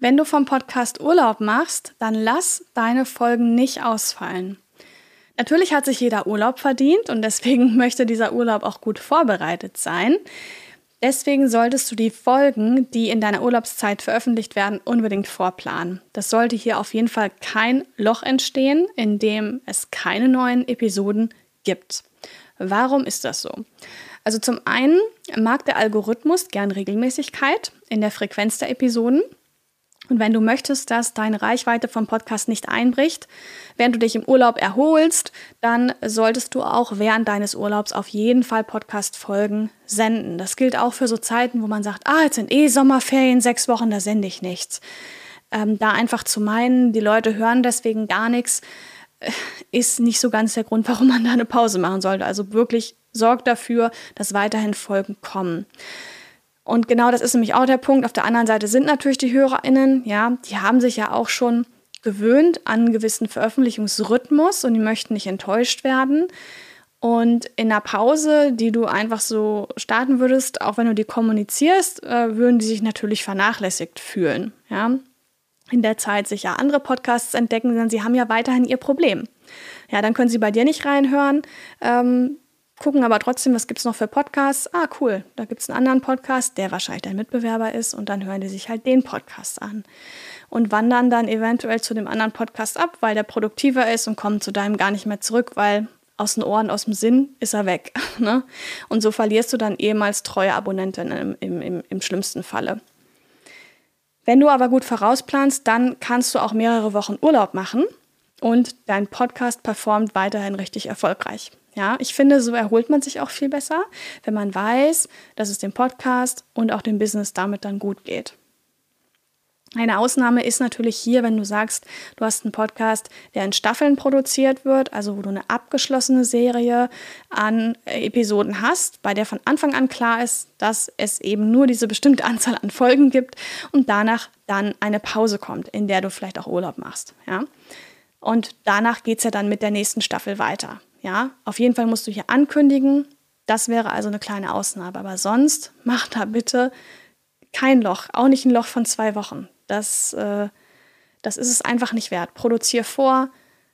Wenn du vom Podcast Urlaub machst, dann lass deine Folgen nicht ausfallen. Natürlich hat sich jeder Urlaub verdient und deswegen möchte dieser Urlaub auch gut vorbereitet sein. Deswegen solltest du die Folgen, die in deiner Urlaubszeit veröffentlicht werden, unbedingt vorplanen. Das sollte hier auf jeden Fall kein Loch entstehen, in dem es keine neuen Episoden gibt. Warum ist das so? Also zum einen mag der Algorithmus gern Regelmäßigkeit in der Frequenz der Episoden. Und wenn du möchtest, dass deine Reichweite vom Podcast nicht einbricht, während du dich im Urlaub erholst, dann solltest du auch während deines Urlaubs auf jeden Fall Podcast-Folgen senden. Das gilt auch für so Zeiten, wo man sagt, ah, jetzt sind eh Sommerferien, sechs Wochen, da sende ich nichts. Ähm, da einfach zu meinen, die Leute hören deswegen gar nichts, äh, ist nicht so ganz der Grund, warum man da eine Pause machen sollte. Also wirklich sorgt dafür, dass weiterhin Folgen kommen. Und genau das ist nämlich auch der Punkt. Auf der anderen Seite sind natürlich die HörerInnen, ja, die haben sich ja auch schon gewöhnt an einen gewissen Veröffentlichungsrhythmus und die möchten nicht enttäuscht werden. Und in der Pause, die du einfach so starten würdest, auch wenn du die kommunizierst, äh, würden die sich natürlich vernachlässigt fühlen. Ja? In der Zeit sich ja andere Podcasts entdecken, denn sie haben ja weiterhin ihr Problem. Ja, dann können sie bei dir nicht reinhören. Ähm, gucken aber trotzdem, was gibt es noch für Podcasts. Ah, cool, da gibt es einen anderen Podcast, der wahrscheinlich dein Mitbewerber ist und dann hören die sich halt den Podcast an und wandern dann eventuell zu dem anderen Podcast ab, weil der produktiver ist und kommen zu deinem gar nicht mehr zurück, weil aus den Ohren, aus dem Sinn ist er weg. Ne? Und so verlierst du dann ehemals treue Abonnenten im, im, im, im schlimmsten Falle. Wenn du aber gut vorausplanst, dann kannst du auch mehrere Wochen Urlaub machen und dein Podcast performt weiterhin richtig erfolgreich. Ja, ich finde, so erholt man sich auch viel besser, wenn man weiß, dass es dem Podcast und auch dem Business damit dann gut geht. Eine Ausnahme ist natürlich hier, wenn du sagst, du hast einen Podcast, der in Staffeln produziert wird, also wo du eine abgeschlossene Serie an Episoden hast, bei der von Anfang an klar ist, dass es eben nur diese bestimmte Anzahl an Folgen gibt und danach dann eine Pause kommt, in der du vielleicht auch Urlaub machst. Ja? Und danach geht es ja dann mit der nächsten Staffel weiter. Ja, auf jeden Fall musst du hier ankündigen. Das wäre also eine kleine Ausnahme. Aber sonst mach da bitte kein Loch, auch nicht ein Loch von zwei Wochen. Das, äh, das ist es einfach nicht wert. Produzier vor,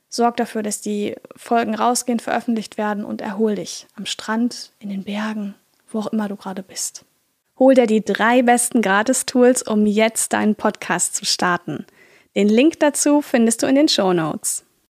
sorg dafür, dass die Folgen rausgehen, veröffentlicht werden und erhol dich am Strand, in den Bergen, wo auch immer du gerade bist. Hol dir die drei besten Gratis-Tools, um jetzt deinen Podcast zu starten. Den Link dazu findest du in den Show Notes.